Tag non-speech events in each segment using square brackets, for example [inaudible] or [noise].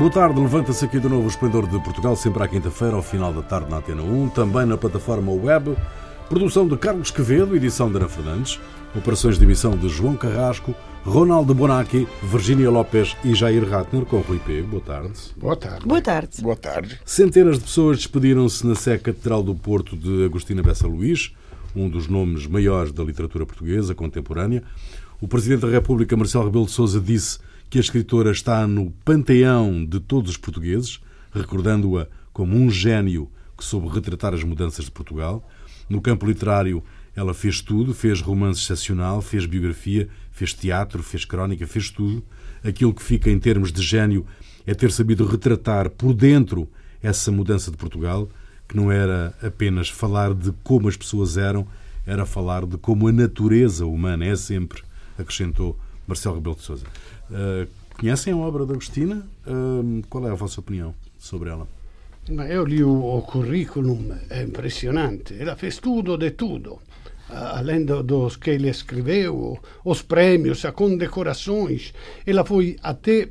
Boa tarde, levanta-se aqui de novo o Esplendor de Portugal, sempre à quinta-feira, ao final da tarde na Antena 1, também na plataforma web. Produção de Carlos Quevedo, edição de Ana Fernandes. Operações de emissão de João Carrasco, Ronaldo Bonacci, Virgínia Lopes e Jair Ratner, com Rui Pego. Boa tarde. Boa tarde. Boa tarde. Boa tarde. Centenas de pessoas despediram-se na Sé Catedral do Porto de Agostina Bessa Luís, um dos nomes maiores da literatura portuguesa contemporânea. O Presidente da República, Marcelo Rebelo de Sousa, disse que a escritora está no panteão de todos os portugueses, recordando-a como um gênio que soube retratar as mudanças de Portugal. No campo literário, ela fez tudo, fez romance excepcional, fez biografia, fez teatro, fez crónica, fez tudo. Aquilo que fica em termos de gênio é ter sabido retratar por dentro essa mudança de Portugal, que não era apenas falar de como as pessoas eram, era falar de como a natureza humana é sempre, acrescentou Marcelo Rebelo de Sousa. Uh, conhecem a obra de Agostina? Uh, qual é a vossa opinião sobre ela? Eu li o, o currículum, é impressionante. Ela fez tudo de tudo. Além do, dos que ele escreveu, os prêmios, as condecorações. Ela foi até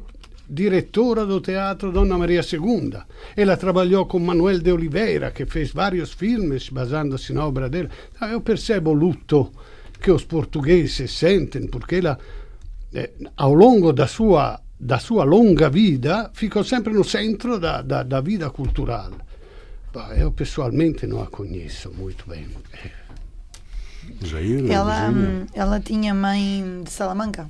diretora do Teatro Donna Maria II. Ela trabalhou com Manuel de Oliveira, que fez vários filmes basandosi na obra dela. Eu percebo o luto que os portugueses sentem, porque ela eh, ao longo da sua, da sua longa vida ficou sempre no centro da, da, da vida cultural. eu pessoalmente não a conheço muito bem. Jair, ela, hum, ela tinha mãe de Salamanca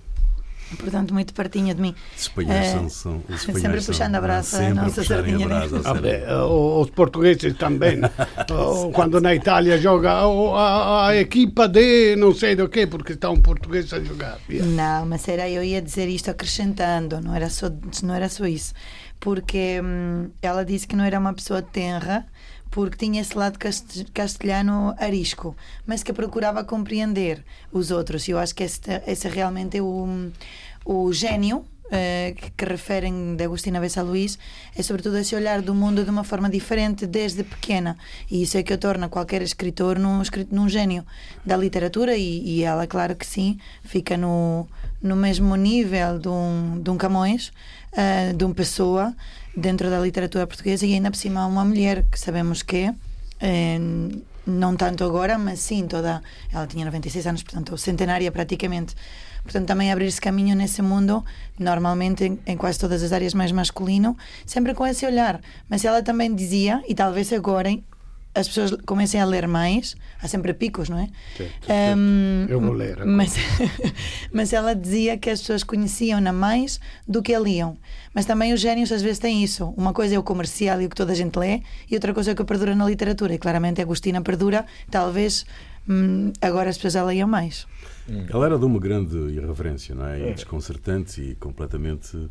portanto, muito pertinho de mim. Os espanhóis Eh, são, são, os espanhóis sempre puxando a brasa a sempre nossa sardinha. a brasa, Ah, os portugueses também. [laughs] Quando na Itália joga a, a equipa de não sei do que, porque está um português a jogar. Não, mas era eu ia dizer isto acrescentando, não era só, não era só isso. Porque hum, ela disse que não era uma pessoa tenra, porque tinha esse lado cast- castelhano arisco, mas que procurava compreender os outros. E eu acho que esse, esse realmente é o, o gênio eh, que, que referem de Agostina Bessa Luís é sobretudo esse olhar do mundo de uma forma diferente desde pequena e isso é que o torna qualquer escritor num, num gênio da literatura e, e ela, claro que sim, fica no, no mesmo nível de um, de um Camões, eh, de um Pessoa dentro da literatura portuguesa e ainda por cima uma mulher que sabemos que é eh, não tanto agora, mas sim toda. Ela tinha 96 anos, portanto, centenária praticamente. Portanto, também abrir-se caminho nesse mundo, normalmente em, em quase todas as áreas mais masculino, sempre com esse olhar. Mas ela também dizia, e talvez agora as pessoas comecem a ler mais, há sempre picos, não é? Certo, Ahm, Eu vou ler agora. Mas, [laughs] mas ela dizia que as pessoas conheciam-na mais do que a liam. Mas também os génios às vezes têm isso. Uma coisa é o comercial e o que toda a gente lê, e outra coisa é o que perdura na literatura. E claramente a Agostina perdura, talvez hum, agora as pessoas a leiam mais. Ela era de uma grande irreverência, não é? E desconcertante e completamente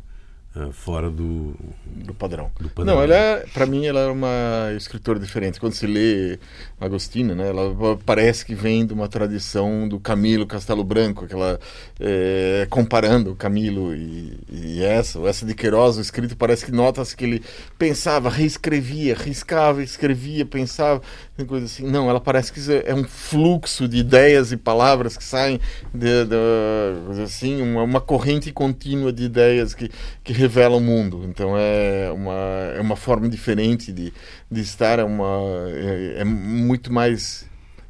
eh, fora do, do padrão. do padrão. Não, ela é, para mim ela é uma escritora diferente. Quando se lê Agostina, né, ela parece que vem de uma tradição do Camilo Castelo Branco, aquela é, comparando o Camilo e, e essa, ou essa de Queiroz, o escrito parece que nota-se que ele pensava, reescrevia, riscava, escrevia, pensava, coisa assim. Não, ela parece que é um fluxo de ideias e palavras que saem de, de- assim, uma, uma corrente contínua de ideias que, que revela o mundo. Então é uma, é uma forma diferente de, de estar, é, uma, é, é muito mais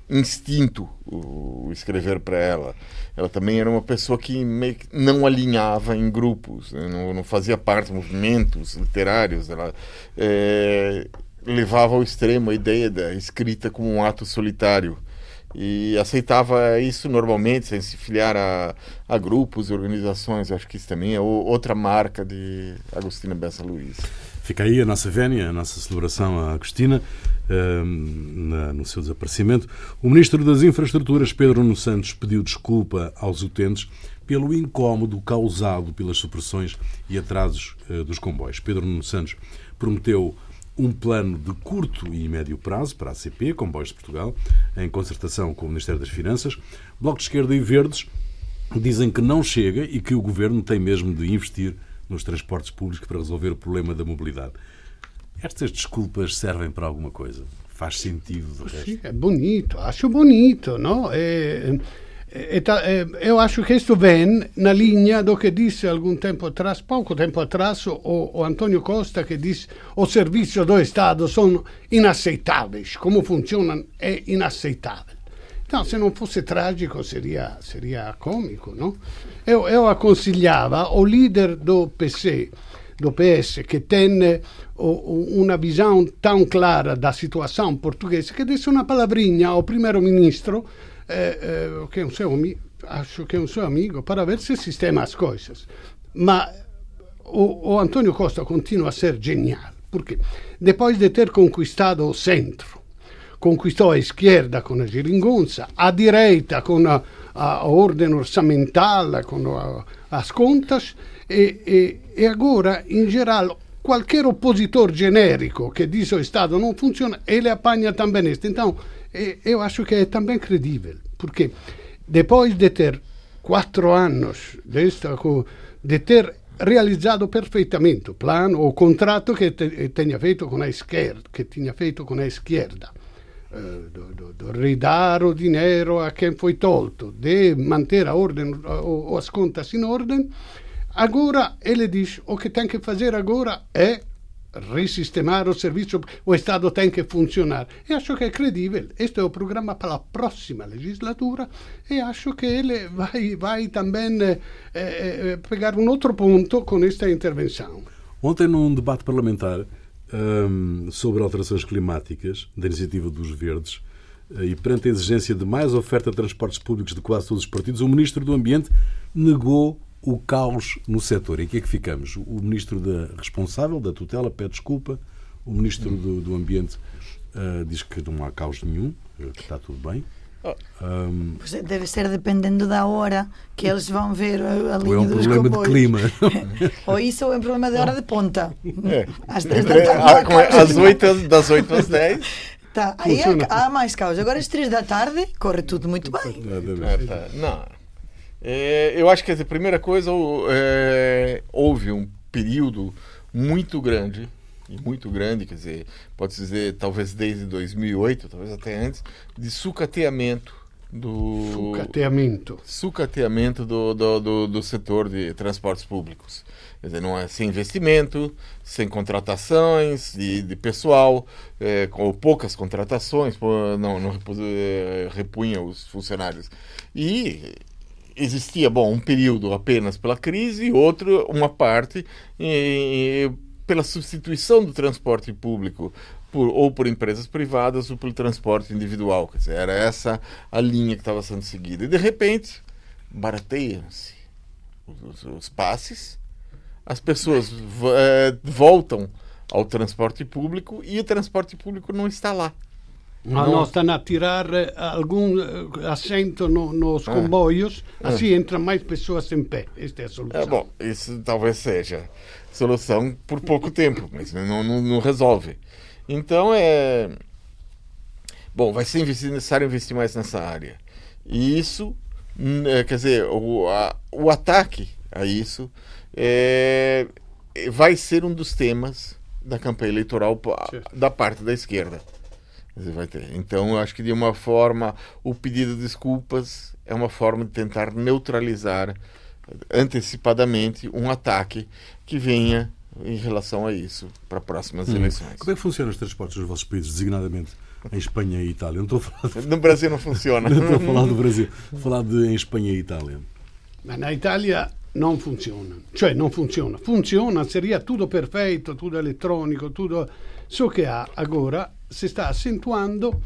instinto o, escrever para ela. Ela também era uma pessoa que não alinhava em grupos, né? não, não fazia parte de movimentos literários. Ela é, levava ao extremo a ideia da escrita como um ato solitário e aceitava isso normalmente, sem se filiar a, a grupos e organizações. Acho que isso também é outra marca de Agostina Bessa Luiz. Fica aí a nossa vénia, a nossa celebração à Agostina, ehm, na- no seu desaparecimento. O Ministro das Infraestruturas, Pedro Nuno Santos, pediu desculpa aos utentes pelo incómodo causado pelas supressões e atrasos eh, dos comboios. Pedro Nuno Santos prometeu um plano de curto e médio prazo para a ACP, Comboios de Portugal, em concertação com o Ministério das Finanças. Bloco de Esquerda e Verdes dizem que não chega e que o Governo tem mesmo de investir nos transportes públicos para resolver o problema da mobilidade. Estas desculpas servem para alguma coisa? Faz sentido, de resto? Sì, è bonito, acho bonito? E, E, eu acho que isto vem na linha do que disse algum tempo atrás, pouco tempo atrás, o, o Antonio Costa, que disse o serviço do Estado são inaceitáveis, como funcionam é inaceitável. Então, se não fosse trágico, seria, seria cômico, não? Eu, eu aconselhava o líder do PC, do PS, que tem uma visão tão clara da situação portuguesa, que desse uma palavrinha ao primeiro-ministro, eh, que um seu, acho que é um seu amigo, para ver se sistema as coisas. Mas o, o Antonio Costa continua a ser genial, porque depois de ter conquistado o centro, conquistou a esquerda com a geringonça, a direita com a, a ordem orçamental, com a, as contas, e, e, e agora, in geral, qualquer opositor genérico que diz o Estado não funciona, ele apanha também isto. Então, eu acho que é também credível, porque depois de ter quatro anos de ter realizzato perfettamente o plano, o contratto che te, tenha feito com a esquerda, que tinha feito com a esquerda, eh, do, do ridare o dinheiro a quem foi tolto, de manter a ordem, o, as contas em ordem, agora ele diz o que tem que fazer agora é risistemar o serviço, o Estado tem que funcionar. E acho que é credível. Este é o programa para a próxima legislatura e acho que ele vai, vai também eh, eh, pegar um outro ponto com esta intervenção. Ontem, num debate parlamentar um, sobre alterações climáticas, da iniciativa dos Verdes, eh, e perante a exigência de mais oferta de transportes públicos de quase todos os partidos, o Ministro do Ambiente negou o caos no setor. E aqui é que ficamos? O ministro da, responsável da tutela pede desculpa, o ministro do, do Ambiente uh, diz que não há caos nenhum, eh, que está tudo bem. Um, é, deve ser dependendo da hora que eles vão ver a, linha ou é um dos problema comboios. de clima. [laughs] ou isso ou é um problema de hora de ponta. É. Às, três da tarde, às 8, das 8 às 10. Tá, aí é, há mais caos. Agora às 3 da tarde corre tudo muito bem. É, tá. Não. É, eu acho que a primeira coisa, é, houve um período muito grande, e muito grande, quer dizer, pode dizer, talvez desde 2008, talvez até antes, de sucateamento do sucateamento, sucateamento do, do, do, do setor de transportes públicos. Quer dizer, não é sem investimento, sem contratações de, de pessoal, é, com poucas contratações, não, não é, repunha os funcionários. E existia, bom, um período apenas pela crise e outro, uma parte, e, pela substituição do transporte público por, ou por empresas privadas ou pelo transporte individual. Quer dizer, era essa a linha que estava sendo seguida. E, de repente, barateiam-se os, os, passes, as pessoas é, voltam ao transporte público e o transporte público não está lá. No, stanno a tirar eh, algum eh, assento no, nos ah. comboios, ah. assim entram mais pessoas em pé. Esta é a solução. É, bom, isso talvez seja solução por pouco tempo, mas não, não, não, resolve. Então é. Bom, vai ser necessário investir mais nessa área. E isso, é, quer dizer, o, a, o ataque a isso é, vai ser um dos temas da campanha eleitoral da parte da esquerda. Vai ter. Então, eu acho que de uma forma, o pedido de desculpas é uma forma de tentar neutralizar antecipadamente um ataque que venha em relação a isso para próximas hum. eleições. Como é que funcionam os transportes dos vossos países, designadamente em Espanha e Itália? Não estou a falar de... No Brasil não funciona. [laughs] não estou a falar do Brasil, estou a falar de em Espanha e Itália. Mas na Itália não funciona. Cioè não funciona. Funciona, seria tudo perfeito, tudo eletrônico, tudo... Só che ha agora si sta accentuando,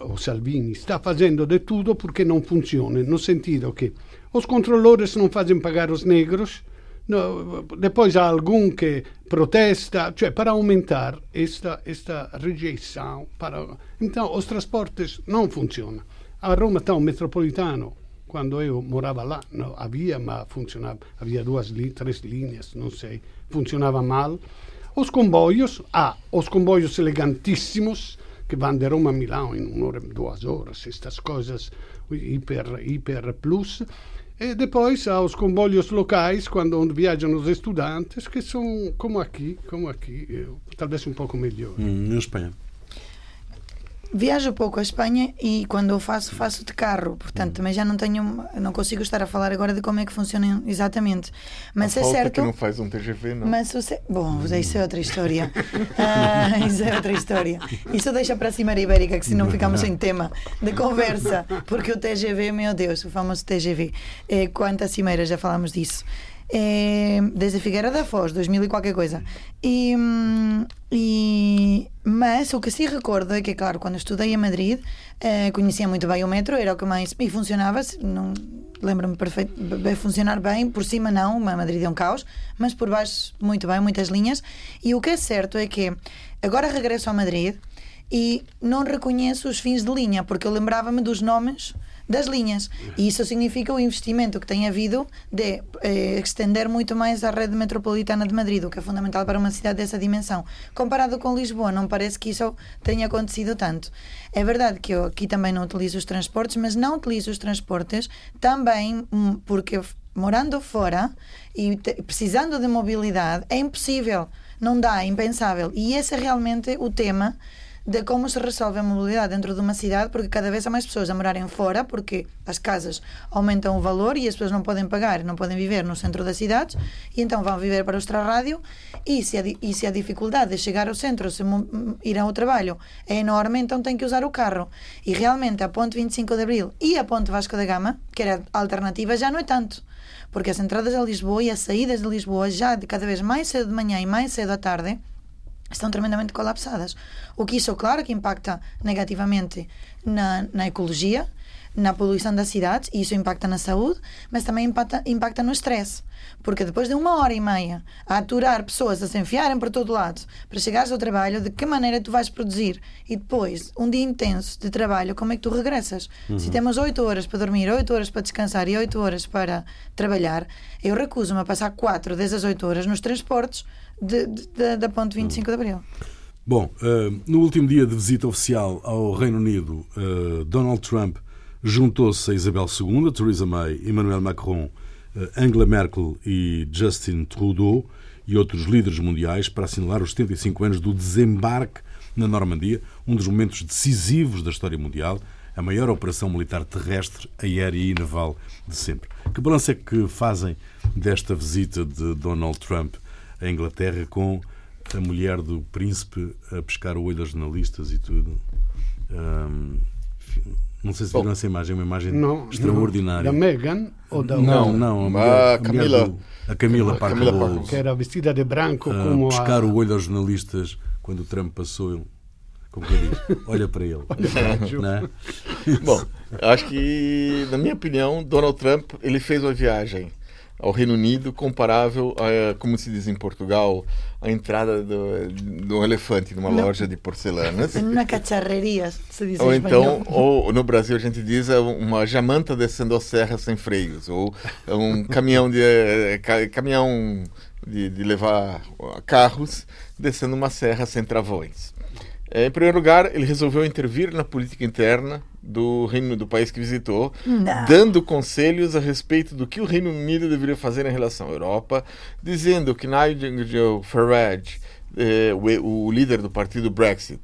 o Salvini sta facendo de tudo porque não funciona, no sentido que os controladores não fazem pagar os negros, no, depois há algum que protesta, cioè para aumentar esta, esta rejeição. Para... Então, os transportes não funcionam. A Roma está um metropolitano, quando eu morava lá, havia, mas funcionava, havia duas, três linhas, não sei, funcionava mal. Os comboios, há os comboios elegantíssimos que vão de Roma a Milão em uma hora, duas horas, estas coisas hiper, hiper plus. E depois há os comboios locais, quando viajam os estudantes, que são como aqui, como aqui, talvez um pouco melhor. Hum, em Espanha. Viajo pouco a Espanha e quando eu faço, faço de carro. Portanto, também já não tenho, não consigo estar a falar agora de como é que funciona exatamente. Mas a é certo. que não faz um TGV, não. Mas o ce- Bom, isso é outra história. [laughs] Ah, isso é outra história. Isso deixa para a Cimeira Ibérica, que senão ficamos sem tema de conversa. Porque o TGV, meu Deus, o famoso TGV. Eh, quantas cimeiras já falamos disso? Eh, desde Figueira da Foz, 2000 e qualquer coisa. E, hum, e- mas o que sim recordo é que, claro, quando estudei em Madrid, eh, conhecia muito bem o metro, era o que mais. E funcionava, se- não, lembro-me perfeito, de funcionar bem, por cima não, Madrid é um caos, mas por baixo muito bem, muitas linhas. E o que é certo é que agora regresso a Madrid e não reconheço os fins de linha, porque eu lembrava-me dos nomes das linhas. E isso significa o investimento que tem havido de eh, estender muito mais a rede metropolitana de Madrid, o que é fundamental para uma cidade dessa dimensão. Comparado com Lisboa, não parece que isso tenha acontecido tanto. É verdade que eu aqui também não utilizo os transportes, mas não utilizo os transportes também hum, porque morando fora e precisando de mobilidade é impossível, não dá, é impensável. E esse é realmente o tema de como se resolve a mobilidade dentro de uma cidade, porque cada vez há mais pessoas a morarem fora, porque as casas aumentam o valor e as pessoas não podem pagar, não podem viver no centro das cidades, e então vão viver para o extrarrádio, e se a, e se a dificuldade de chegar ao centro, se ir ao trabalho é enorme, então tem que usar o carro. E realmente a ponte 25 de Abril e a ponte Vasco da Gama, que era a alternativa, já não é tanto. Porque as entradas a Lisboa e as saídas de Lisboa, já de cada vez mais cedo de manhã e mais cedo à tarde, estão tremendamente colapsadas. O que isso, claro, que impacta negativamente na, na ecologia, na poluição das cidades, e isso impacta na saúde, mas também impacta, impacta no stress. Porque depois de uma hora e meia a aturar pessoas a se enfiarem por todo lado para chegares ao trabalho, de que maneira tu vais produzir? E depois, um dia intenso de trabalho, como é que tu regressas? Se temos oito horas para dormir, oito horas para descansar e oito horas para trabalhar, eu recuso-me a passar quatro dessas oito horas nos transportes de, de- da- da ponte 25 de Abril. Bom, eh, no último dia de visita oficial ao Reino Unido, eh, Donald Trump juntou-se a Isabel II, Theresa May, Emmanuel Macron, eh, Angela Merkel e Justin Trudeau e outros líderes mundiais para assinalar os 75 anos do desembarque na Normandia, um dos momentos decisivos da história mundial, a maior operação militar terrestre, aérea e naval de sempre. Que balanço é que fazem desta visita de Donald Trump à Inglaterra com a mulher do príncipe a pescar o olho aos jornalistas e tudo. Ahm, não sei se viram Bom. essa imagem, é uma imagem Não, extraordinária. Da Megan ou da Não, não, a, A mulher, a, Camila- do- a Camila Parker Bowles, que era vestida de branco a como pescar a... o olho aos jornalistas quando o Trump passou. Ele, como que diz? [laughs] Olha para ele. Não é? Bom, acho que, na minha opinião, Donald Trump ele fez uma viagem ao Reino Unido comparável a, como se diz em Portugal, a entrada do, do elefante numa Não. loja de porcelanas. Na cacharreria, se diz Ou em então, espanhol. ou no Brasil a gente diz é uma jamanta descendo a serra sem freios, ou é um caminhão de ca- caminhão de, de levar carros descendo uma serra sem travões. Eh, Em primeiro lugar, ele resolveu intervir na política interna do reino do país que visitou, Não. dando conselhos a respeito do que o Reino Unido deveria fazer em relação à Europa, dizendo que Nigel Farage, eh, o, o líder do partido Brexit,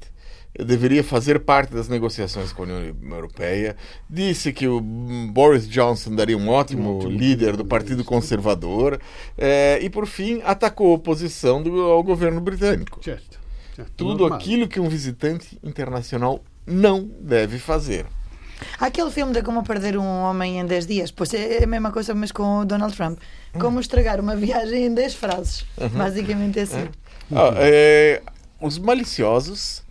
deveria fazer parte das negociações com a União Europeia. Disse que o Boris Johnson daria um ótimo líder do Partido Conservador. eh, e, por fim, atacou a oposição do, ao governo britânico. Certo, certo, Tudo normal. aquilo que um visitante internacional não deve fazer. Aquele filme de como perder um homem em 10 dias, pois é a mesma coisa, mas com o Donald Trump. Como estragar uma [laughs] viagem em 10 frases. Basicamente é assim. Ah, é, os maliciosos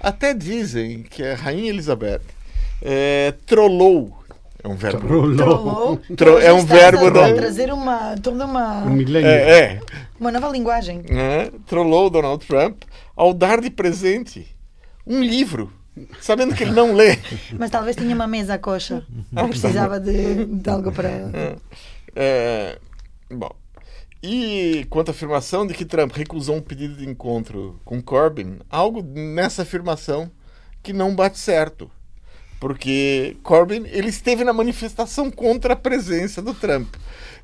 até dizem que a Rainha Elizabeth é, trollou. É um verbo. Trollou. Trollou. Tro- é um verbo a da- trazer uma, toda uma, Um. É, é, uma nova linguagem. né? trollou Donald Trump ao dar de presente um livro, sabendo que ele não lê. Mas talvez tinha uma mesa coxa. Precisava de, de algo para. É, bom, e quanto à afirmação de que Trump recusou um pedido de encontro com Corbyn, algo nessa afirmação que não bate certo. Porque Corbyn ele esteve na manifestação contra a presença do Trump.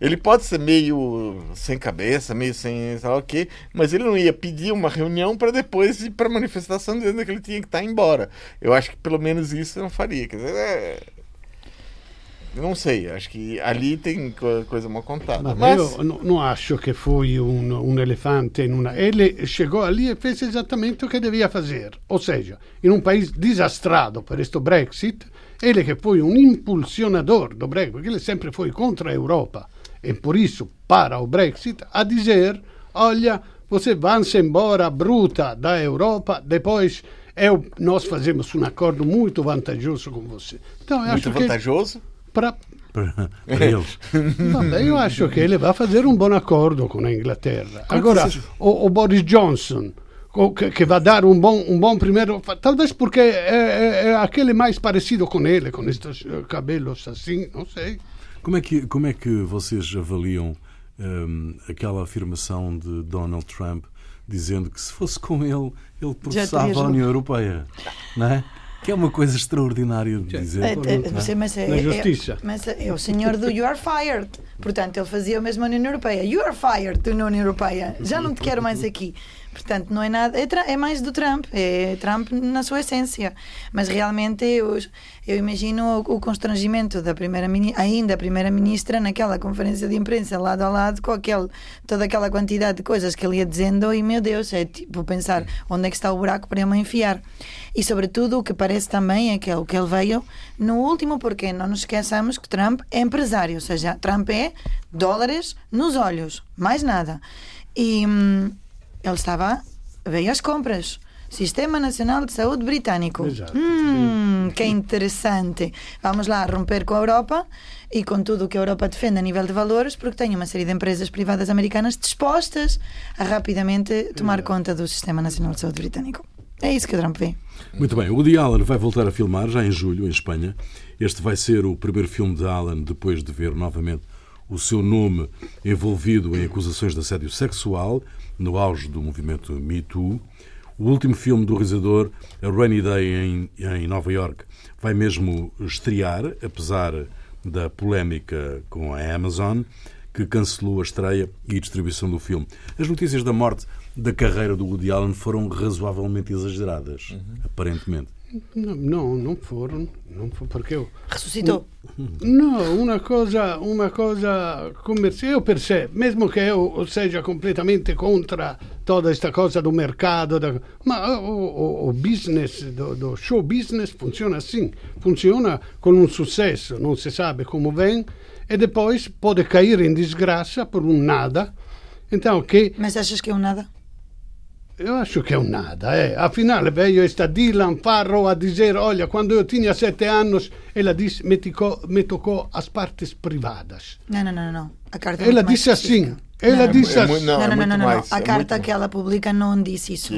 Ele pode ser meio sem cabeça, meio sem lá o quê, mas ele não ia pedir uma reunião para depois ir para a manifestação dizendo que ele tinha que estar embora. Eu acho que pelo menos isso não faria. Quer dizer, é... Não sei, acho que ali tem coisa mal contada. Mas, eu não acho que foi um, um elefante. Ele chegou ali e fez exatamente o que devia fazer. Ou seja, em um país desastrado por este Brexit, ele que foi um impulsionador do Brexit, porque ele sempre foi contra a Europa, e por isso para o Brexit, a dizer: olha, você vai-se embora bruta da Europa, depois eu, nós fazemos um acordo muito vantajoso com você. Então, muito vantajoso? Que para eles. [laughs] Vabbè, eu acho que ele vai fazer um bom acordo com a Inglaterra. Agora, o, o Boris Johnson, que, que vai dar um bom, um bom primeiro. Talvez porque é, é, é aquele mais parecido com ele, com estes eh, cabelos assim, não sei. Como é que, como é que vocês avaliam um, aquela afirmação de Donald Trump dizendo que se fosse com ele, ele processava a União Europeia? Não é? Que é uma coisa extraordinária de dizer. É, é, mas é, Na justiça. É, mas é o senhor do You are fired. Portanto, ele fazia o mesmo na União Europeia. You are fired da União Europeia. Já não te quero mais aqui. Portanto, não é nada. É, é, mais do Trump. É Trump na sua essência. Mas realmente eu, eu imagino o, o constrangimento da primeira ainda a primeira-ministra naquela conferência de imprensa lado a lado com aquele, toda aquela quantidade de coisas que ele ia dizendo e meu Deus, é tipo pensar onde é que está o buraco para eu me enfiar. E sobretudo o que parece também é que, é o que ele veio no último, porque não nos esqueçamos que Trump é empresário, ou seja, Trump é dólares nos olhos, mais nada. E hum, ele estava, veio às compras. Sistema Nacional de Saúde Britânico. Exato. Hum, que interessante. Vamos lá romper com a Europa e com tudo o que a Europa defende a nível de valores, porque tem uma série de empresas privadas americanas dispostas a rapidamente tomar Exato. conta do Sistema Nacional de Saúde Britânico. É isso que o Trump vê. Muito bem. O Woody Allen vai voltar a filmar já em julho, em Espanha. Este vai ser o primeiro filme de Allen depois de ver novamente o seu nome envolvido em acusações de assédio sexual no auge do movimento Me Too. O último filme do realizador, A Rainy Day em, em Nova York, vai mesmo estrear, apesar da polémica com a Amazon, que cancelou a estreia e distribuição do filme. As notícias da morte da carreira do Woody Allen foram razoavelmente exageradas, uhum. aparentemente. Não, não, não foram, não foi porque eu ressuscitou. Não, uma coisa, uma coisa comercial. Eu percebo, mesmo que eu seja completamente contra toda esta coisa do mercado, da, mas o, business, do, do, show business funciona assim, funciona com um sucesso, não se sabe como vem e depois pode cair em desgraça por um nada. Então que. Mas achas que é um nada? Eu acho que é um nada, é. Afinal, veio esta Dylan Farrow a dizer, olha, quando eu tinha sete anos, ela disse, me tocou, me tocou as partes privadas. Não, não, não, não. A carta ela disse assim. Ela não, disse é, assim. Não, não, não, não, não, A carta que ela publica não disse isso.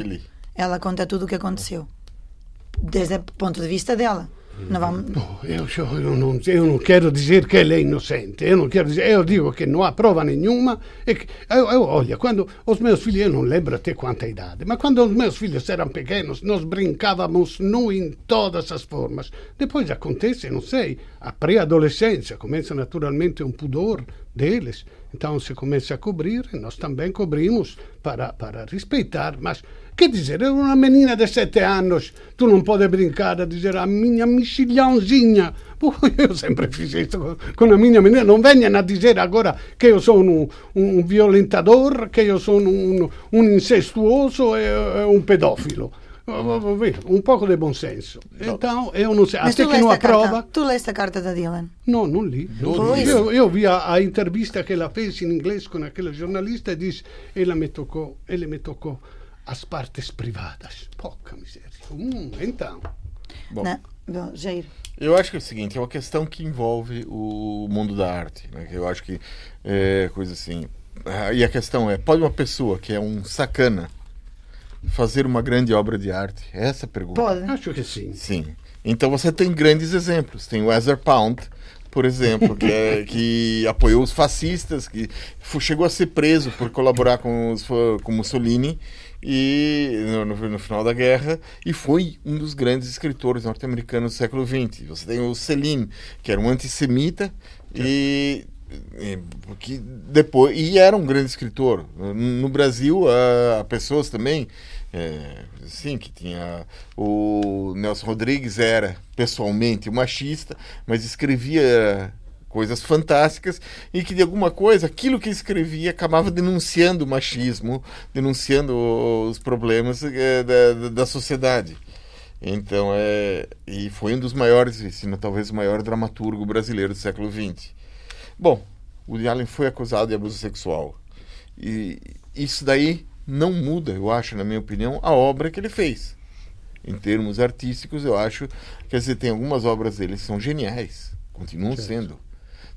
Ela conta tudo o que aconteceu. Desde o ponto de vista dela. Não vamos... eu, eu, não, eu não quero dizer que ele é inocente, eu não quero dizer, eu digo que não há prova nenhuma. E que, eu, eu, olha, quando os meus filhos, eu não lembro até quanta idade, mas quando os meus filhos eram pequenos, nós brincávamos nu em todas as formas. Depois acontece, não sei, a pré-adolescência, começa naturalmente um pudor deles. Então se começa a cobrir, nós também cobrimos para, para respeitar, mas Quer dizer, uma menina de sete anos, tu não pode brincar a dizer a minha mexilhãozinha. Eu sempre fiz isso com a minha menina. Não venham a dizer agora que eu sou um, um violentador, que eu sou um, um incestuoso e um pedófilo. Um pouco de bom senso. Então, eu não sei. Mas até que não há prova. Tu leste a carta da Dylan? Não, não li. Eu, eu vi a, a, entrevista que ela fez em inglês com aquele jornalista e disse: ela me tocou, ele me tocou as partes privadas. Poca miséria. Hum, então. Bom, Não, bom, Jair. Eu acho que é o seguinte, é uma questão que envolve o mundo da arte. Né? Eu acho que é coisa assim. Ah, e a questão é, pode uma pessoa que é um sacana fazer uma grande obra de arte? É essa a pergunta. Pode. Acho que sim. Sim. Então você tem grandes exemplos. Tem o Ezra Pound, por exemplo, que, é, [laughs] que apoiou os fascistas, que chegou a ser preso por colaborar com, os, com Mussolini e no, no, final da guerra e foi um dos grandes escritores norte-americanos do século XX. Você tem o Celine, que era um antissemita e, e que depois e era um grande escritor. No Brasil, há pessoas também é, sim, que tinha o Nelson Rodrigues era pessoalmente um machista, mas escrevia coisas fantásticas e que de alguma coisa aquilo que escrevia acabava denunciando o machismo, denunciando os problemas é, da, da sociedade. Então é e foi um dos maiores, se não talvez o maior dramaturgo brasileiro do século XX. Bom, o Allen foi acusado de abuso sexual e isso daí não muda, eu acho, na minha opinião, a obra que ele fez. Em termos artísticos, eu acho, quer dizer, tem algumas obras dele que são geniais, continuam certo. sendo.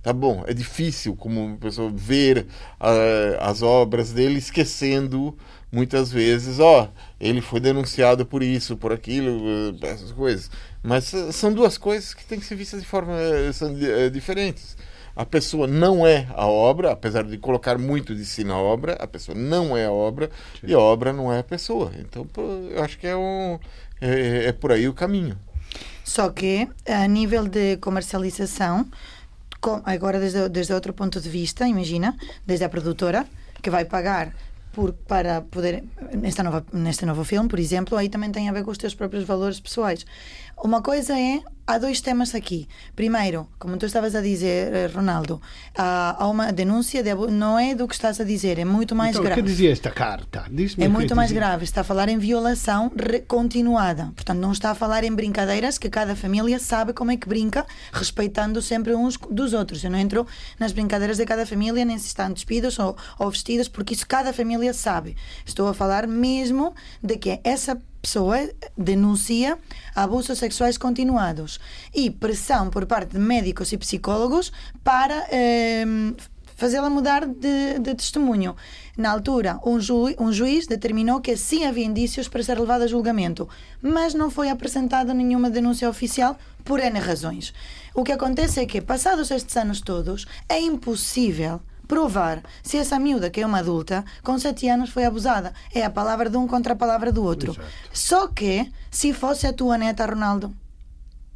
Tá bom, é difícil como pessoa ver uh, as obras dele esquecendo muitas vezes, ó, ele foi denunciado por isso, por aquilo, uh, essas coisas. Mas são duas coisas que têm que ser vistas de forma são, diferentes. A pessoa não é a obra, apesar de colocar muito de si na obra, a pessoa não é a obra Sim. e a obra não é a pessoa. Então, eu acho que é, um, é, é por aí o caminho. Só que, a nível de comercialização, agora desde, desde outro ponto de vista, imagina, desde a produtora, que vai pagar por, para poder nesta nova neste novo filme, por exemplo, aí também tem a ver com os teus próprios valores pessoais. Uma coisa é há dois temas aqui. Primeiro, como tu estavas a dizer, eh, Ronaldo, há, uma denúncia de não é do que estás a dizer, é muito mais então, grave. O que dizia esta carta? É muito mais grave. Está a falar em violação continuada. Portanto, não está a falar em brincadeiras que cada família sabe como é que brinca, respeitando sempre uns dos outros. Eu não entro nas brincadeiras de cada família, nem se estão despidos ou, ou vestidos, porque isso cada família sabe. Estou a falar mesmo de que essa pessoa denuncia abusos sexuais continuados e pressão por parte de médicos e psicólogos para eh, fazê-la mudar de, de, testemunho. Na altura, um, ju, um, juiz determinou que sim havia indícios para ser levado a julgamento, mas não foi apresentada nenhuma denúncia oficial por N razões. O que acontece é que, passados estes anos todos, é impossível provar se essa miúda, que é uma adulta, com 7 anos foi abusada. É a palavra de um contra a palavra do outro. Exato. Só que, se fosse a tua neta, Ronaldo,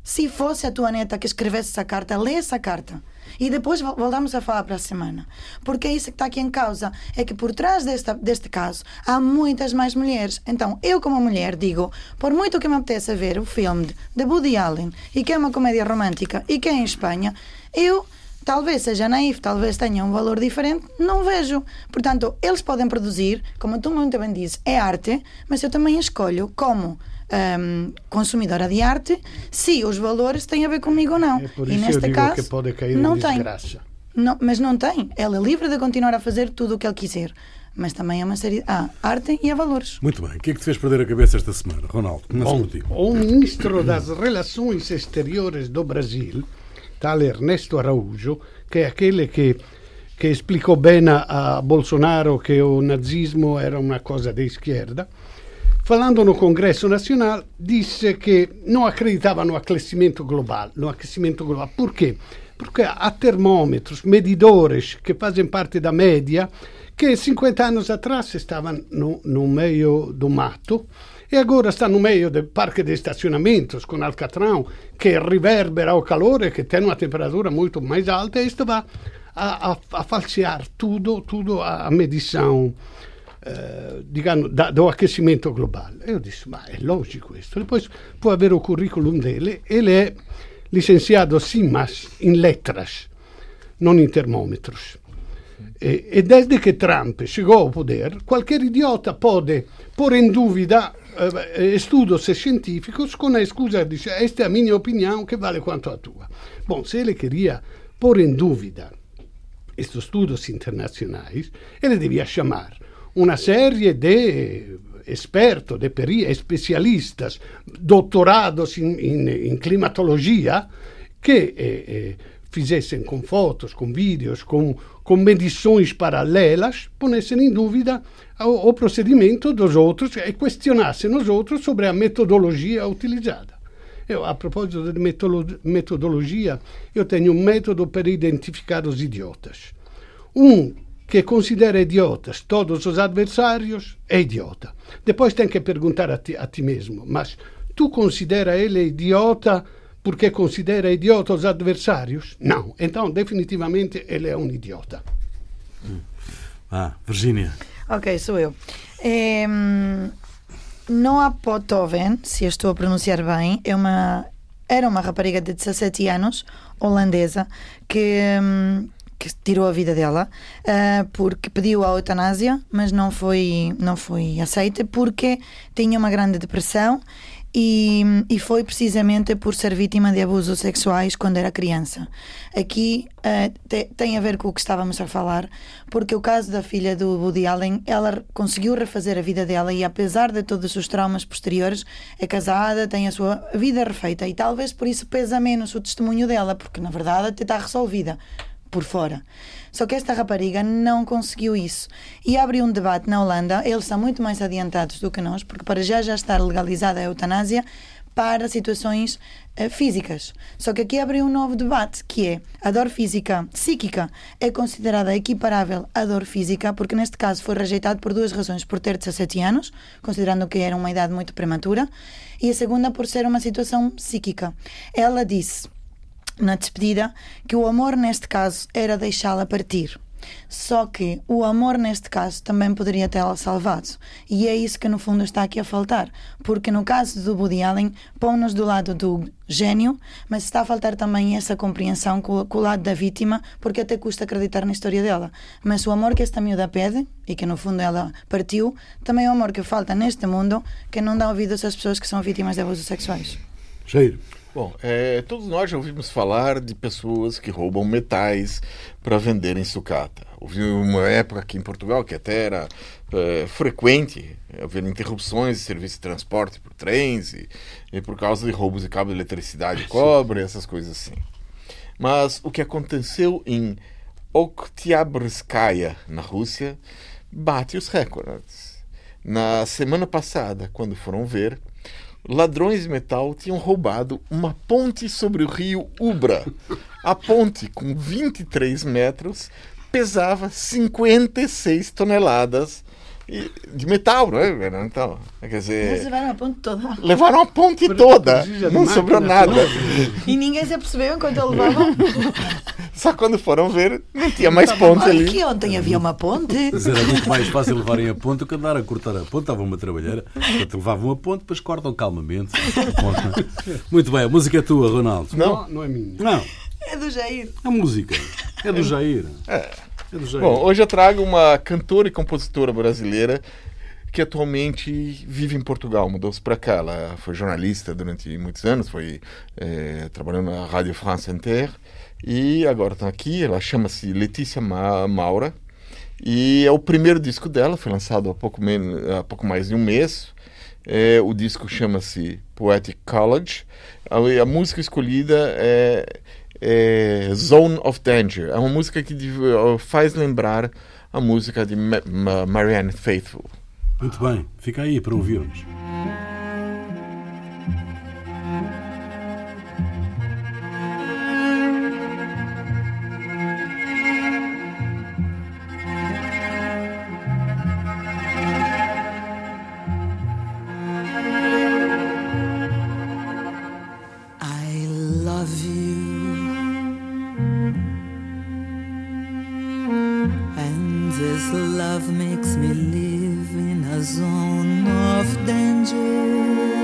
se fosse a tua neta que escrevesse essa carta, lê essa carta. E depois voltamos a falar para a semana. Porque é isso que está aqui em causa. É que por trás desta, deste caso há muitas mais mulheres. Então, eu, como mulher, digo: por muito que me apeteça ver o filme de Woody Allen e que é uma comédia romântica e que é em Espanha, eu talvez seja naif, talvez tenha um valor diferente, não vejo. Portanto, eles podem produzir, como tu muito bem dizes, é arte, mas eu também escolho como um, consumidora de arte se os valores têm a ver comigo ou não. É por isso e neste caso, que pode cair não tem. Não, mas não tem. Ela é livre de continuar a fazer tudo o que ele quiser. Mas também é uma série. Há arte e há valores. Muito bem. O que é que te fez perder a cabeça esta semana, Ronaldo? Bom, o ministro das Relações Exteriores do Brasil tale Ernesto Araújo, che è aquele che, che spiegò bene a Bolsonaro che il nazismo era una cosa di schierda, falando no Congresso Nacional, disse che non accreditavano accrescimento globale, no aquecimento global. Perché? Perché há termômetros, medidores que fazem parte da média, que 50 anos atrás estavam no, no meio do mato, e agora sta no meio del parque di estacionamento con Alcatrão che riverbera o calore che tem uma temperatura muito mais alta e isto va a, a, a falsear tudo, tudo a medição eh, digamos, do aquecimento globale. E io disse, ma è logico questo. E poi può avere il curriculum dele, ele è licenciato sim, mas in letras, non in termômetros. E, e desde che Trump chegou ao poder, qualquer idiota pode pôr em dúvida eh, estudos científicos com a excusa de dizer esta é a minha opinião que vale quanto a tua. Bom, se ele queria pôr em dúvida estes estudos internacionais, ele devia chamar uma série de expertos, de peri especialistas, doutorados em climatologia, que eh, eh, fizessem com fotos, com vídeos, com, com medições paralelas, ponessem em dúvida o, o procedimento dos outros e questionassem os outros sobre a metodologia utilizada. Eu, a proposito di metodologia, eu tenho um método para identificar os idiotas. Um que considera idiotas todos os adversários é idiota. Depois tem que perguntar a ti, a ti mesmo, mas tu considera ele idiota porque considera idiota os adversários? Não. Então, definitivamente, ele é um idiota. Ah, Virginia. Ok, sou eu. É, Noah Potoven, se eu estou a pronunciar bem, é uma, era uma rapariga de 17 anos, holandesa, que, hum, que tirou a vida dela uh, porque pediu a eutanásia, mas não foi, não foi aceita porque tinha uma grande depressão e, e, foi precisamente por ser vítima de abusos sexuais quando era criança. Aqui uh, te, tem a ver com o que estávamos a falar, porque o caso da filha do Woody Allen, ela conseguiu refazer a vida dela e, apesar de todos os traumas posteriores, é casada, tem a sua vida refeita e talvez por isso pesa menos o testemunho dela, porque na verdade até está resolvida por fora. Só que esta rapariga não conseguiu isso. E abriu um debate na Holanda, eles são muito mais adiantados do que nós, porque para já já está legalizada a eutanásia para situações uh, físicas. Só que aqui abriu um novo debate, que é a dor física psíquica é considerada equiparável à dor física, porque neste caso foi rejeitado por duas razões, por ter 17 anos, considerando que era uma idade muito prematura, e a segunda por ser uma situação psíquica. Ela disse na despedida que o amor neste caso era deixá-la partir. Só que o amor neste caso também poderia tê-la salvado. E é isso que no fundo está aqui a faltar. Porque no caso do Woody Allen, põe-nos do lado do gênio, mas está a faltar também essa compreensão com, com, o lado da vítima, porque até custa acreditar na história dela. Mas o amor que esta miúda pede, e que no fundo ela partiu, também é o amor que falta neste mundo, que não dá ouvidos às pessoas que são vítimas de abusos sexuais. Cheiro. Bom, é, todos nós já ouvimos falar de pessoas que roubam metais para vender em sucata. Houve uma época aqui em Portugal que até era é, frequente haver interrupções de serviço de transporte por trens e, e por causa de roubos de cabo de eletricidade, cobre, essas coisas assim. Mas o que aconteceu em Oktyabrskaya, na Rússia, bate os recordes. Na semana passada, quando foram ver, ladrões de metal tinham roubado uma ponte sobre o rio Ubra. A ponte, com 23 metros, pesava 56 toneladas de metal, não é? Então, quer dizer, Eles levaram a ponte toda. Levaram a ponte toda, não sobrou nada. E ninguém se apercebeu enquanto ele levava. [laughs] Só quando foram ver, não tinha mais ponte ali. que ontem havia uma ponte. Mas era muito mais fácil levarem a ponte do que andar a cortar a ponte. Estavam uma trabalheira, portanto, levavam a ponte, depois cortam calmamente. Muito bem, a música é tua, Ronaldo. Não? Não, não é minha. Não, É do Jair. a música é do Jair. É do Jair. Bom, hoje eu trago uma cantora e compositora brasileira que atualmente vive em Portugal, mudou-se para cá. Ela foi jornalista durante muitos anos, foi é, trabalhando na Rádio France Inter e agora está aqui. Ela chama-se Letícia Ma Maura e é o primeiro disco dela, foi lançado há pouco, menos, há pouco mais de um mês. É, o disco chama-se Poetic College. A, a música escolhida é, é, Zone of Danger. É uma música que faz lembrar a música de Ma Ma Marianne Faithfull. Muito bem, fica aí para ouvirmos. zone of danger.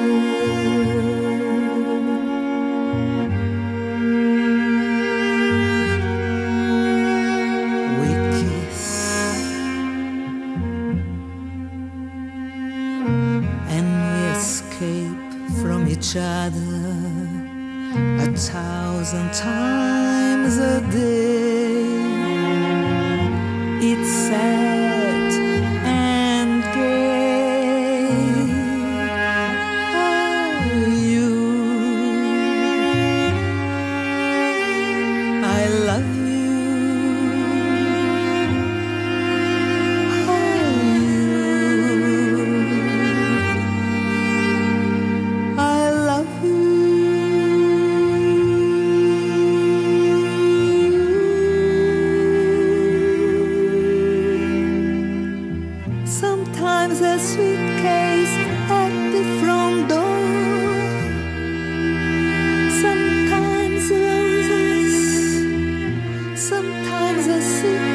hangs a suitcase at the front door. Sometimes roses, sometimes a suitcase.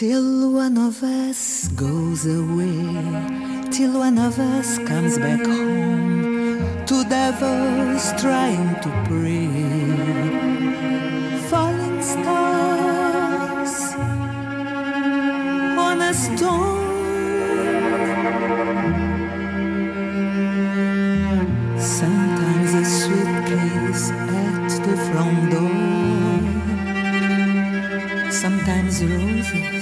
Till one of us goes away, till one of us comes back home to devils trying to pray. Falling stars on a stone. Sometimes a suitcase at the front door. Sometimes roses